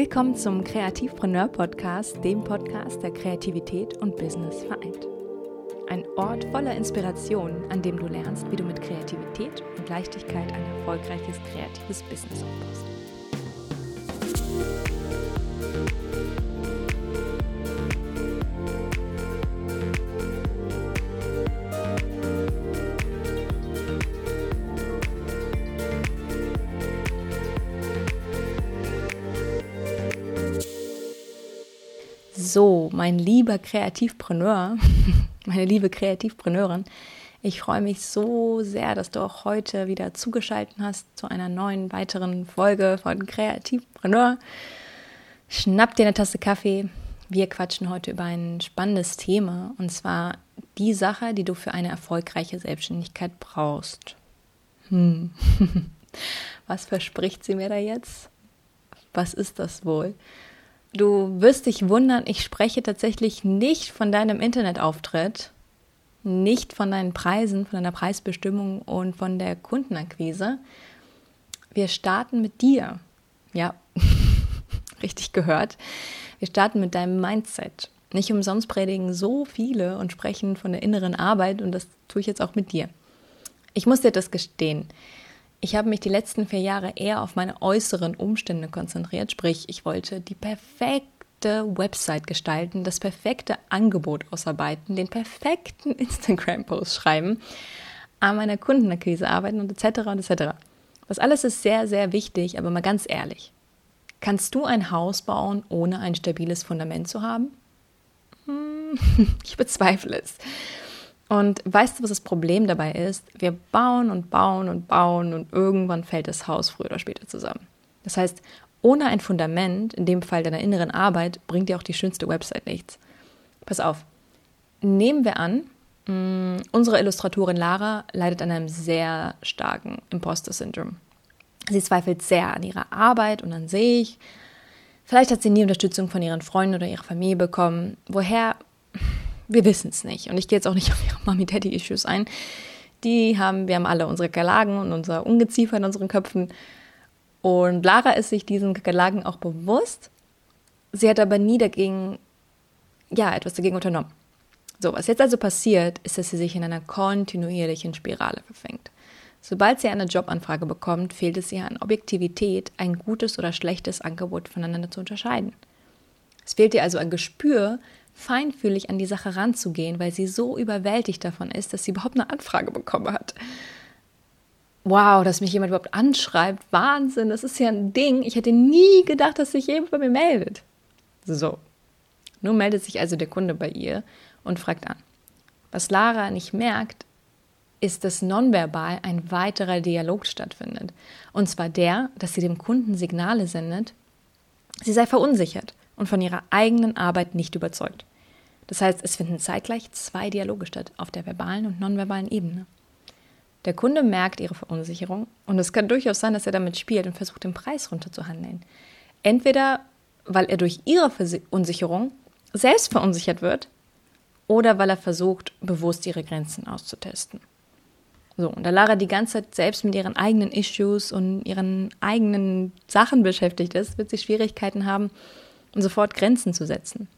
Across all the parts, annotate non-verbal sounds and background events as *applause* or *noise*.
Willkommen zum Kreativpreneur Podcast, dem Podcast, der Kreativität und Business vereint. Ein Ort voller Inspiration, an dem du lernst, wie du mit Kreativität und Leichtigkeit ein erfolgreiches kreatives Business aufbaust. So, mein lieber Kreativpreneur, *laughs* meine liebe Kreativpreneurin, ich freue mich so sehr, dass du auch heute wieder zugeschaltet hast zu einer neuen weiteren Folge von Kreativpreneur. Schnapp dir eine Tasse Kaffee. Wir quatschen heute über ein spannendes Thema und zwar die Sache, die du für eine erfolgreiche Selbstständigkeit brauchst. Hm. *laughs* Was verspricht sie mir da jetzt? Was ist das wohl? Du wirst dich wundern, ich spreche tatsächlich nicht von deinem Internetauftritt, nicht von deinen Preisen, von deiner Preisbestimmung und von der Kundenakquise. Wir starten mit dir. Ja, *laughs* richtig gehört. Wir starten mit deinem Mindset. Nicht umsonst predigen so viele und sprechen von der inneren Arbeit und das tue ich jetzt auch mit dir. Ich muss dir das gestehen. Ich habe mich die letzten vier Jahre eher auf meine äußeren Umstände konzentriert, sprich, ich wollte die perfekte Website gestalten, das perfekte Angebot ausarbeiten, den perfekten *laughs* Instagram-Post schreiben, an meiner Kundenakquise arbeiten und etc. und etc. Das alles ist sehr, sehr wichtig, aber mal ganz ehrlich. Kannst du ein Haus bauen, ohne ein stabiles Fundament zu haben? Hm, *laughs* ich bezweifle es. Und weißt du, was das Problem dabei ist? Wir bauen und bauen und bauen und irgendwann fällt das Haus früher oder später zusammen. Das heißt, ohne ein Fundament, in dem Fall deiner inneren Arbeit, bringt dir auch die schönste Website nichts. Pass auf. Nehmen wir an, mm, unsere Illustratorin Lara leidet an einem sehr starken Imposter-Syndrom. Sie zweifelt sehr an ihrer Arbeit und an sich. Vielleicht hat sie nie Unterstützung von ihren Freunden oder ihrer Familie bekommen. Woher wir wissen es nicht. Und ich gehe jetzt auch nicht *laughs* auf ihre Mommy-Daddy-Issues ein. Die haben, wir haben alle unsere Galagen und unser Ungeziefer in unseren Köpfen. Und Lara ist sich diesen Galagen auch bewusst. Sie hat aber nie dagegen, ja, etwas dagegen unternommen. So, was jetzt also passiert, ist, dass sie sich in einer kontinuierlichen Spirale verfängt. Sobald sie eine Jobanfrage bekommt, fehlt es ihr an Objektivität, ein gutes oder schlechtes Angebot voneinander zu unterscheiden. Es fehlt ihr also ein Gespür feinfühlig an die Sache ranzugehen, weil sie so überwältigt davon ist, dass sie überhaupt eine Anfrage bekommen hat. Wow, dass mich jemand überhaupt anschreibt. Wahnsinn, das ist ja ein Ding. Ich hätte nie gedacht, dass sich jemand bei mir meldet. So. Nun meldet sich also der Kunde bei ihr und fragt an. Was Lara nicht merkt, ist, dass nonverbal ein weiterer Dialog stattfindet. Und zwar der, dass sie dem Kunden Signale sendet, sie sei verunsichert und von ihrer eigenen Arbeit nicht überzeugt. Das heißt, es finden zeitgleich zwei Dialoge statt, auf der verbalen und nonverbalen Ebene. Der Kunde merkt ihre Verunsicherung und es kann durchaus sein, dass er damit spielt und versucht, den Preis runterzuhandeln. Entweder weil er durch ihre Verunsicherung selbst verunsichert wird oder weil er versucht, bewusst ihre Grenzen auszutesten. So, und da Lara die ganze Zeit selbst mit ihren eigenen Issues und ihren eigenen Sachen beschäftigt ist, wird sie Schwierigkeiten haben, sofort Grenzen zu setzen.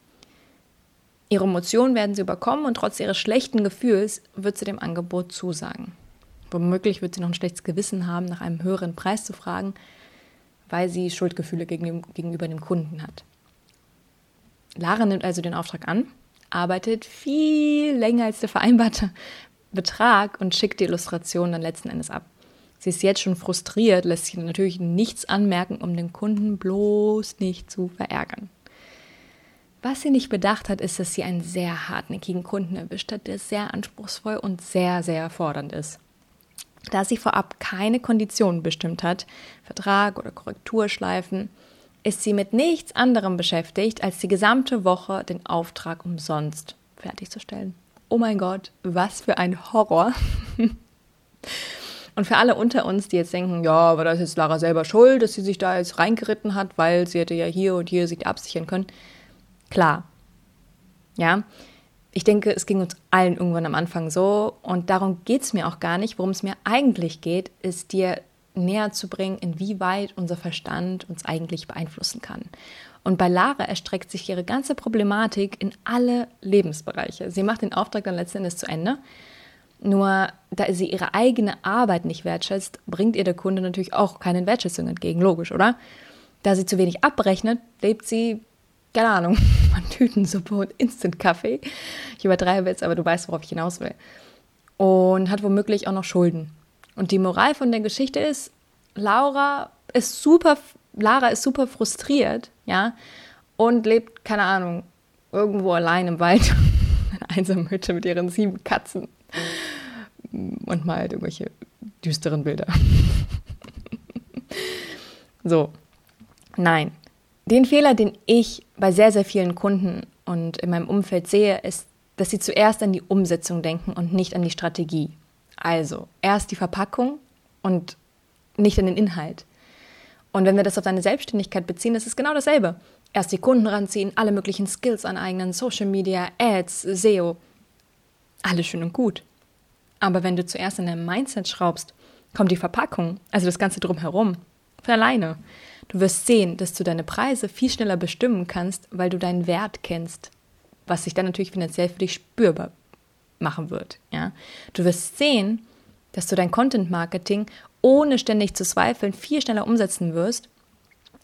Ihre Emotionen werden sie überkommen und trotz ihres schlechten Gefühls wird sie dem Angebot zusagen. Womöglich wird sie noch ein schlechtes Gewissen haben, nach einem höheren Preis zu fragen, weil sie Schuldgefühle gegenüber dem Kunden hat. Lara nimmt also den Auftrag an, arbeitet viel länger als der vereinbarte Betrag und schickt die Illustration dann letzten Endes ab. Sie ist jetzt schon frustriert, lässt sich natürlich nichts anmerken, um den Kunden bloß nicht zu verärgern. Was sie nicht bedacht hat, ist, dass sie einen sehr hartnäckigen Kunden erwischt hat, der sehr anspruchsvoll und sehr, sehr fordernd ist. Da sie vorab keine Konditionen bestimmt hat, Vertrag oder Korrekturschleifen, ist sie mit nichts anderem beschäftigt, als die gesamte Woche den Auftrag umsonst fertigzustellen. Oh mein Gott, was für ein Horror. *laughs* Und für alle unter uns, die jetzt denken, ja, aber das ist Lara selber schuld, dass sie sich da jetzt reingeritten hat, weil sie hätte ja hier und hier sich absichern können klar. Ja, ich denke, es ging uns allen irgendwann am Anfang so und darum geht es mir auch gar nicht. Worum es mir eigentlich geht, ist dir näher zu bringen, inwieweit unser Verstand uns eigentlich beeinflussen kann. Und bei Lara erstreckt sich ihre ganze Problematik in alle Lebensbereiche. Sie macht den Auftrag dann letzten Endes zu Ende. Nur da sie ihre eigene Arbeit nicht wertschätzt, bringt ihr der Kunde natürlich auch keine Wertschätzung entgegen, logisch, oder? Da sie zu wenig abrechnet, lebt sie, keine Ahnung, *laughs* von Tütensuppe und Instant-Kaffee. Ich übertreibe jetzt, aber du weißt, worauf ich hinaus will. Und hat womöglich auch noch Schulden. Und die Moral von der Geschichte ist, Laura ist super, Lara ist super frustriert, ja, und lebt, keine Ahnung, irgendwo allein im Wald, *laughs* in einer einsamen Hütte mit ihren sieben Katzen und malt irgendwelche düsteren Bilder. *laughs* so, nein. Den Fehler, den ich bei sehr, sehr vielen Kunden und in meinem Umfeld sehe, ist, dass sie zuerst an die Umsetzung denken und nicht an die Strategie. Also, erst die Verpackung und nicht an den Inhalt. Und wenn wir das auf deine Selbstständigkeit beziehen, ist es genau dasselbe. Erst die Kunden ranziehen, alle möglichen Skills aneignen, Social Media, Ads, SEO. Alles schön und gut. Aber wenn du zuerst an deinem Mindset schraubst, kommt die Verpackung, also das Ganze drumherum, von alleine. Du wirst sehen, dass du deine Preise viel schneller bestimmen kannst, weil du deinen Wert kennst, was sich dann natürlich finanziell für dich spürbar machen wird. Ja? Du wirst sehen, dass du dein Content Marketing ohne ständig zu zweifeln viel schneller umsetzen wirst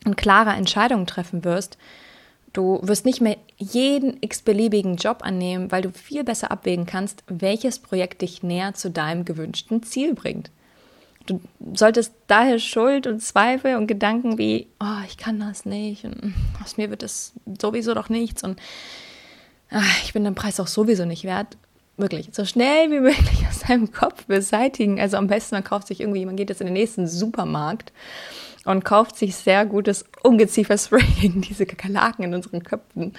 und klarer Entscheidungen treffen wirst Du wirst nicht mehr jeden x-beliebigen Job annehmen, weil du viel besser abwägen kannst, welches Projekt dich näher zu deinem gewünschten Ziel bringt. Du solltest daher Schuld und Zweifel und Gedanken wie, oh, ich kann das nicht und aus mir wird das sowieso doch nichts und ach, ich bin den Preis auch sowieso nicht wert, wirklich so schnell wie *laughs* möglich aus deinem Kopf beseitigen. Also am besten, man kauft sich irgendwie, man geht jetzt in den nächsten Supermarkt und kauft sich sehr gutes Ungeziefer-Spray *laughs* gegen diese Kakerlaken in unseren Köpfen.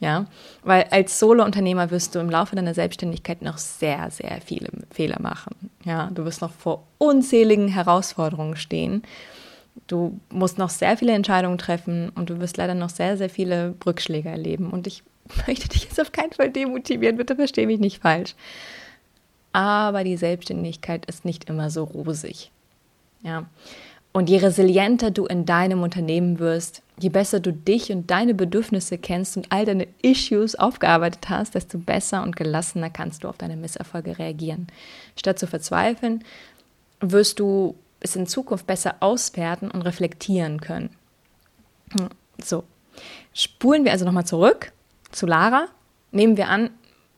Ja, weil als Solo-Unternehmer wirst du im Laufe deiner Selbstständigkeit noch sehr, sehr viele Fehler machen. Ja, du wirst noch vor unzähligen Herausforderungen stehen. Du musst noch sehr viele Entscheidungen treffen und du wirst leider noch sehr, sehr viele Rückschläge erleben. Und ich *laughs* möchte dich jetzt auf keinen Fall demotivieren, bitte verstehe mich nicht falsch. Aber die Selbstständigkeit ist nicht immer so rosig. Ja, und je resilienter du in deinem Unternehmen wirst, je besser du dich und deine Bedürfnisse kennst und all deine Issues aufgearbeitet hast, desto besser und gelassener kannst du auf deine Misserfolge reagieren. Statt zu verzweifeln, wirst du es in Zukunft besser auswerten und reflektieren können. Hm, so, spulen wir also nochmal zurück zu Lara. Nehmen wir an,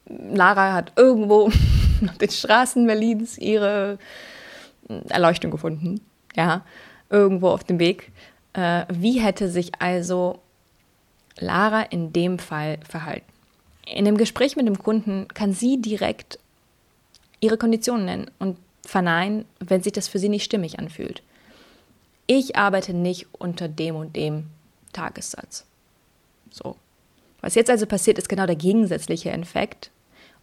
Lara hat irgendwo *laughs* auf den Straßen Berlins ihre Erleuchtung gefunden ja, irgendwo auf dem Weg. Äh, wie hätte sich also Lara in dem Fall verhalten? In dem Gespräch mit dem Kunden kann sie direkt ihre Konditionen nennen und verneinen, wenn sich das für sie nicht stimmig anfühlt. Ich arbeite nicht unter dem und dem Tagessatz. So. Was jetzt also passiert, ist genau der gegensätzliche Effekt.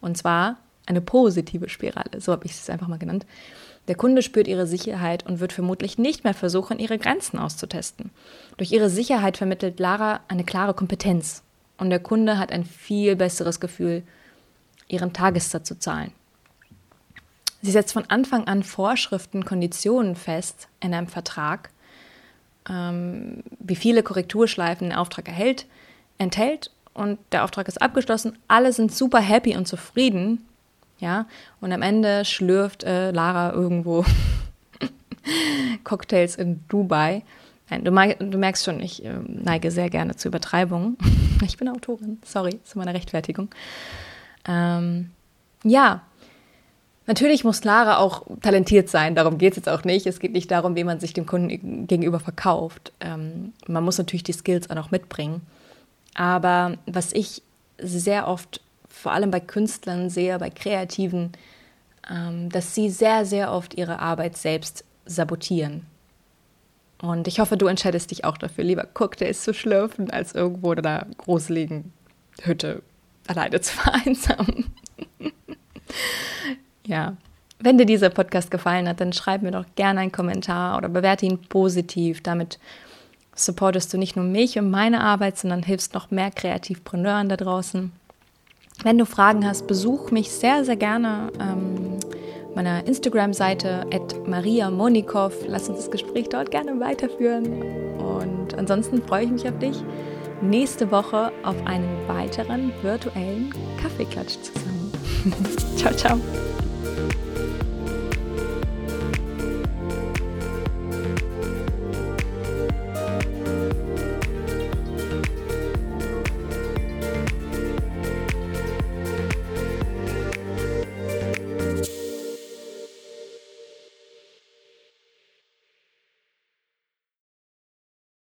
Und zwar eine positive Spirale. So habe ich es einfach mal genannt. Der Kunde spürt ihre Sicherheit und wird vermutlich nicht mehr versuchen, ihre Grenzen auszutesten. Durch ihre Sicherheit vermittelt Lara eine klare Kompetenz und der Kunde hat ein viel besseres Gefühl, ihren Tagessatz zu zahlen. Sie setzt von Anfang an Vorschriften, Konditionen fest in einem Vertrag, ähm, wie viele Korrekturschleifen der Auftrag erhält, enthält und der Auftrag ist abgeschlossen. Alle sind super happy und zufrieden ja. Und am Ende schlürft äh, Lara irgendwo *laughs* Cocktails in Dubai. Nein, du, du merkst schon, ich äh, neige sehr gerne zu Übertreibungen. *laughs* ich bin Autorin, sorry, zu meiner Rechtfertigung. Ähm, ja, Natürlich muss Lara auch talentiert sein, darum geht es jetzt auch nicht. Es geht nicht darum, wie man sich dem Kunden gegenüber verkauft. Ähm, man muss natürlich die Skills auch noch mitbringen. Aber was ich sehr oft vor allem bei Künstlern sehe, bei Kreativen, ähm, dass sie sehr, sehr oft ihre Arbeit selbst sabotieren. Und ich hoffe, du entscheidest dich auch dafür, lieber Cocktails zu schlürfen, als irgendwo in einer gruseligen Hütte alleine zu *laughs* vereinsamen. ja. Wenn dir dieser Podcast gefallen hat, dann schreib mir doch gerne einen Kommentar oder bewerte ihn positiv. Damit supportest du nicht nur mich und meine Arbeit, sondern hilfst noch mehr Kreativpreneuren da draußen. Wenn du Fragen hast, besuch mich sehr, sehr gerne. Ähm, meiner Instagram-Seite at Maria Monikow. Lass uns das Gespräch dort gerne weiterführen. Und ansonsten freue ich mich auf dich nächste Woche auf einen weiteren virtuellen Kaffeeklatsch zusammen. *laughs* ciao, ciao.